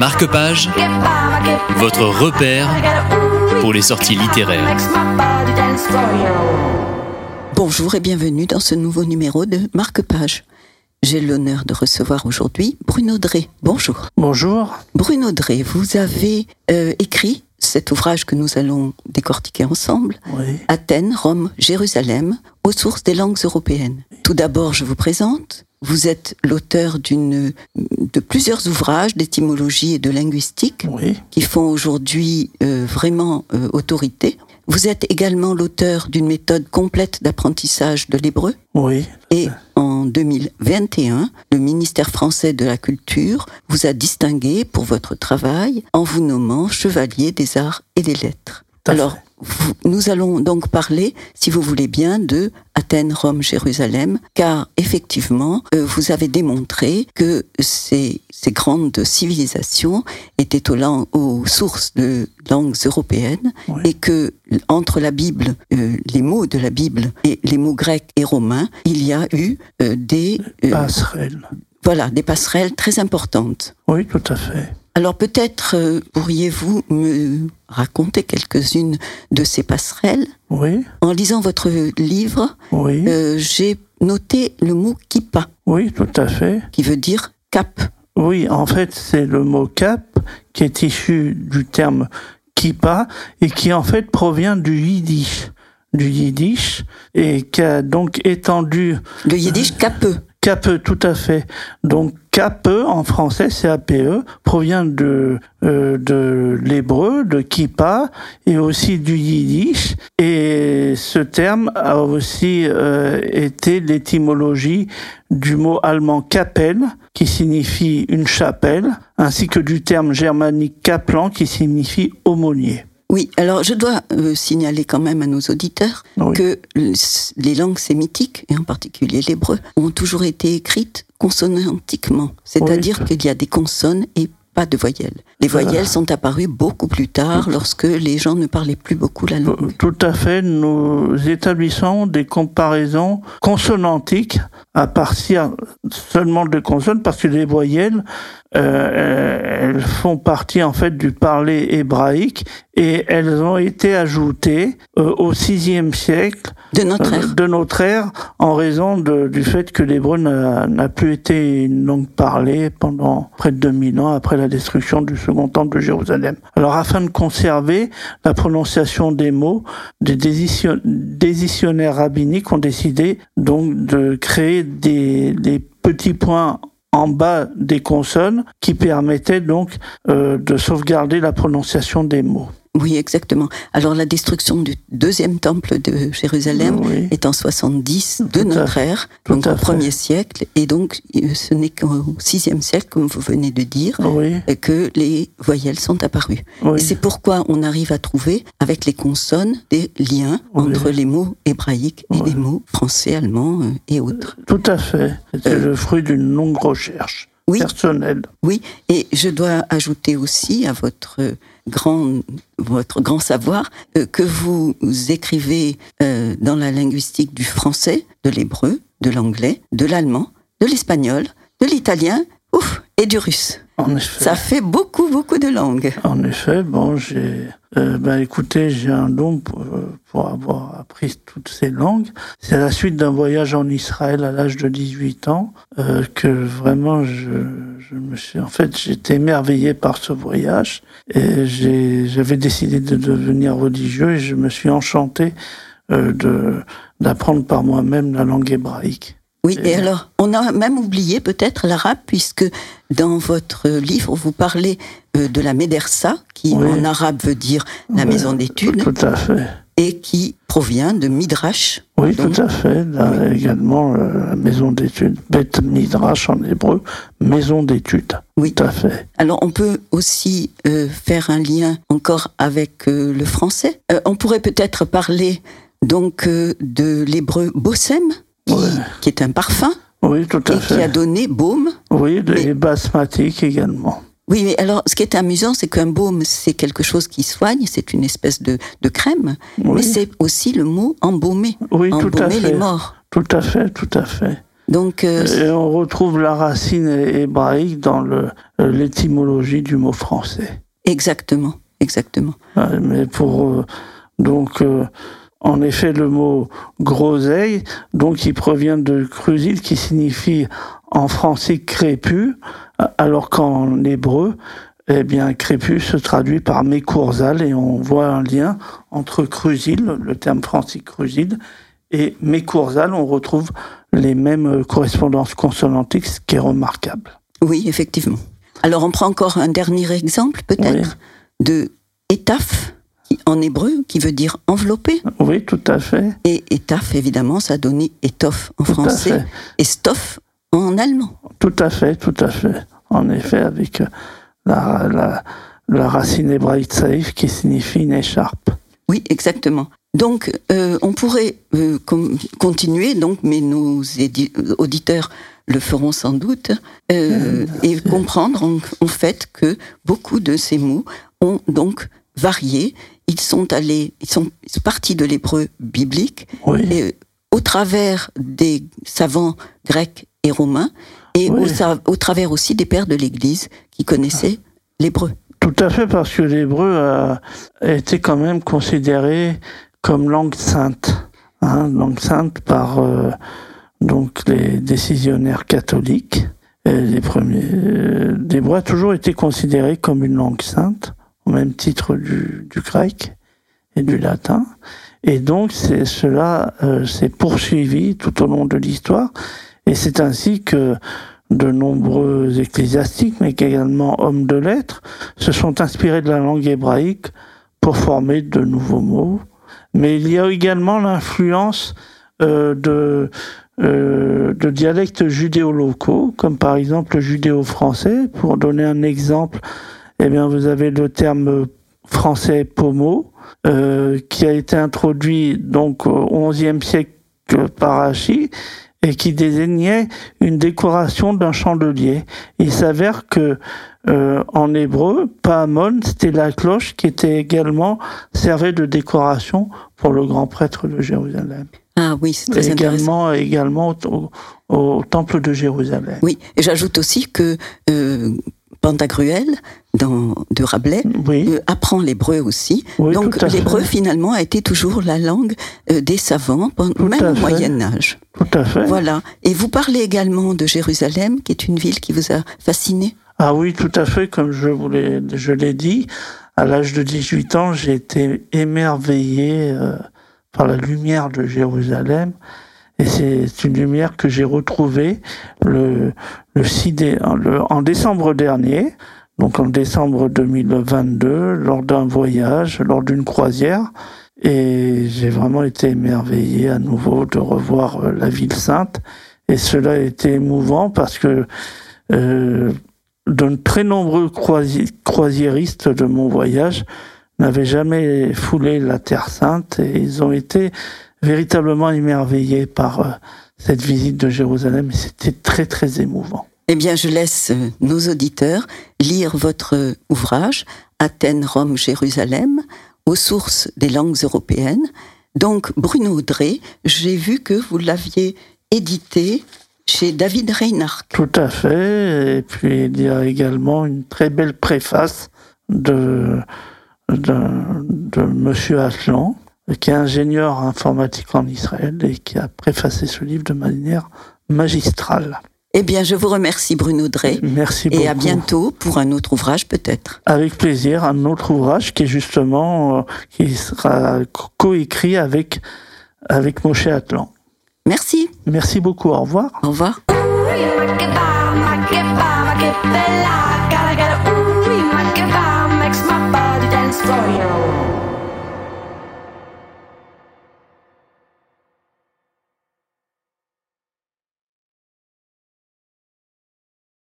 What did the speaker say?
Marque-Page, votre repère pour les sorties littéraires. Bonjour et bienvenue dans ce nouveau numéro de Marque-Page. J'ai l'honneur de recevoir aujourd'hui Bruno Drey. Bonjour. Bonjour. Bruno Drey, vous avez euh, écrit cet ouvrage que nous allons décortiquer ensemble, Oui. Athènes, Rome, Jérusalem, aux sources des langues européennes. Tout d'abord, je vous présente. Vous êtes l'auteur d'une, de plusieurs ouvrages d'étymologie et de linguistique Oui. qui font aujourd'hui euh, vraiment euh, autorité. Vous êtes également l'auteur d'une méthode complète d'apprentissage de l'hébreu. Oui. Et en 2021, le ministère français de la Culture vous a distingué pour votre travail en vous nommant chevalier des arts et des lettres. Alors, fait. Nous allons donc parler, si vous voulez bien, de Athènes, Rome, Jérusalem, car effectivement, euh, vous avez démontré que ces, ces grandes civilisations étaient aux, sources de langues européennes et que entre la Bible, euh, les mots de la Bible et les mots grecs et romains, il y a eu euh, des euh, Passerelle. voilà des passerelles très importantes. Oui, tout à fait. Alors peut-être euh, pourriez-vous me raconter quelques-unes de ces passerelles Oui. En lisant votre livre, Oui. euh, j'ai noté le mot kippa, Oui, tout à fait. qui veut dire cap. Oui, en fait, c'est le mot cap qui est issu du terme kippa et qui en fait provient du yiddish. Du yiddish et qui a donc étendu Le yiddish capeux. Cape, tout à fait. Donc cape en français, C-A-P-E, provient de euh, de l'hébreu, de kippa et aussi du yiddish. Et ce terme a aussi euh, été l'étymologie du mot allemand Kapelle, qui signifie une chapelle, ainsi que du terme germanique kaplan, qui signifie aumônier. Oui, alors je dois euh, signaler quand même à nos auditeurs Oui. que les langues sémitiques, et en particulier l'hébreu, ont toujours été écrites consonantiquement. C'est-à-dire Oui. qu'il y a des consonnes et pas de voyelles. Les voyelles sont apparues beaucoup plus tard, lorsque les gens ne parlaient plus beaucoup la langue. Tout à fait, nous établissons des comparaisons consonantiques à partir seulement de consonnes parce que les voyelles, euh, elles font partie en fait du parler hébraïque et elles ont été ajoutées euh, au sixième siècle De notre euh, ère. de notre ère en raison de- du fait que l'hébreu n'a plus été une langue parlée pendant près de 2000 ans après la destruction du second temple de Jérusalem. Alors afin de conserver la prononciation des mots, des décision- décisionnaires rabbiniques ont décidé donc de créer des, des petits points en bas des consonnes qui permettaient donc euh, de sauvegarder la prononciation des mots. Oui, exactement. Alors la destruction du deuxième temple de Jérusalem Oui. est en 70 de Tout notre ère, donc au premier siècle, et donc euh, ce n'est qu'au sixième siècle, comme vous venez de dire, Oui, euh, que les voyelles sont apparues. oui. Et c'est pourquoi on arrive à trouver, avec les consonnes, des liens entre les mots hébraïques et les mots français, allemands euh, et autres. Tout à fait. Euh, le fruit d'une longue recherche Oui. Oui, et je dois ajouter aussi à votre grand, votre grand savoir euh, que vous écrivez euh, dans la linguistique du français, de l'hébreu, de l'anglais, de l'allemand, de l'espagnol, de l'italien, ouf, et du russe. En effet. Ça fait beaucoup, beaucoup de langues. En effet, bon, j'ai, euh, ben, écoutez, j'ai un don pour, euh, pour avoir appris toutes ces langues. C'est à la suite d'un voyage en Israël à l'âge de 18 ans euh, que vraiment je, je me suis, en fait, j'étais émerveillé par ce voyage et j'avais décidé de devenir religieux et je me suis enchanté euh, de d'apprendre par moi-même la langue hébraïque. Oui, et alors, on a même oublié peut-être l'arabe, puisque dans votre livre, vous parlez euh, de la médersa, qui Oui. en arabe veut dire la maison d'études, Tout à fait. et qui provient de midrash. Oui, Donc, tout à fait. Là, également, euh, la maison d'études, Beth Midrash en hébreu, maison d'études. Oui. Tout à fait. Alors, on peut aussi euh, faire un lien encore avec euh, le français. Euh, on pourrait peut-être parler donc de l'hébreu bossem, qui, est un parfum, Oui, tout et qui a fait. donné baume. Oui, Mais- les basmatiques également. Oui, mais alors, ce qui est amusant, c'est qu'un baume, c'est quelque chose qui soigne, c'est une espèce de, de crème, mais c'est aussi le mot embaumer, oui tout à embaumer les fait. morts. Tout à fait, tout à fait. Donc, euh, Et on retrouve la racine hébraïque dans euh, l'étymologie du mot français. exactement, exactement. Ouais, Mais pour euh, donc euh, en effet le mot groseille, donc il provient de crusil qui signifie en français crépus, alors qu'en hébreu, eh bien crépus se traduit par mécourzal et on voit un lien entre crusil, le terme français crusil, et mécourzal, on retrouve les mêmes correspondances consonantiques, ce qui est remarquable. Oui, effectivement. Alors, on prend encore un dernier exemple, peut-être, de étaf, qui- en hébreu, qui veut dire enveloppé. Oui, tout à fait. Et étaf, évidemment, ça a donné étoffe en Tout français et stoff en allemand. Tout à fait, tout à fait. En effet, avec euh, la, la, la racine hébraïque saïf qui signifie une écharpe. Oui, exactement. Donc, euh, on pourrait euh, continuer, donc, mais nos auditeurs le feront sans doute, euh, et comprendre en, en fait que beaucoup de ces mots ont donc varié. Ils sont allés, ils sont partis de l'hébreu biblique Oui, et, au travers des savants grecs et romains et Oui. au, travers aussi des pères de l'Église qui connaissaient l'hébreu. tout à fait, parce que l'hébreu a, été quand même considéré comme langue sainte. Hein, langue sainte par euh, donc les décisionnaires catholiques. Et les premiers, euh, l'hébreu a toujours été considéré comme une langue sainte, au même titre du, grec et du latin. Et donc, cela euh, s'est poursuivi tout au long de l'histoire. Et c'est ainsi que de nombreux ecclésiastiques, mais également hommes de lettres, se sont inspirés de la langue hébraïque pour former de nouveaux mots. Mais il y a également l'influence euh, de, euh, de dialectes judéo-locaux, comme par exemple le judéo-français. Pour donner un exemple, eh bien, vous avez le terme français pomo, euh, qui a été introduit donc au XIe siècle par Achille et qui désignait une décoration d'un chandelier. Il s'avère que euh, en hébreu, pahamon, c'était la cloche qui était également servait de décoration pour le grand prêtre de Jérusalem. Ah oui, c'est très. Également, également au, au- au temple de Jérusalem. Oui, et j'ajoute aussi que euh, Pantagruel, dans, de Rabelais, Oui, euh, apprend l'hébreu aussi. oui, Donc l'hébreu finalement a été toujours la langue euh, des savants, Tout même au fait. Moyen Âge. Tout à fait. Voilà. Et vous parlez également de Jérusalem, qui est une ville qui vous a fasciné. Ah oui, tout à fait, comme je vous l'ai, je l'ai dit. À l'âge de 18 ans, j'ai été émerveillé euh, par la lumière de Jérusalem. Et c'est une lumière que j'ai retrouvée le, le 6 dé- le- en décembre dernier, donc en décembre 2022, lors d'un voyage, lors d'une croisière. Et j'ai vraiment été émerveillé à nouveau de revoir euh, la ville sainte. Et cela a été émouvant parce que euh, de très nombreux croisi- croisiéristes de mon voyage n'avaient jamais foulé la Terre Sainte et ils ont été véritablement émerveillés par euh, cette visite de Jérusalem et c'était très très émouvant. Eh bien, je laisse euh, nos auditeurs lire votre ouvrage, Athènes, Rome, Jérusalem, aux sources des langues européennes. Donc, Bruno Audrey, j'ai vu que vous l'aviez édité chez David Reinhardt. Tout à fait. Et puis il y a également une très belle préface de, de, de Monsieur Atlan, qui est ingénieur informatique en Israël et qui a préfacé ce livre de manière magistrale. Eh bien, je vous remercie, Bruno Drey. Merci beaucoup. Et à bientôt pour un autre ouvrage, peut-être. Avec plaisir, un autre ouvrage qui est justement, qui sera coécrit avec, avec Moshe Atlan. Merci. Merci beaucoup, au revoir. Au revoir.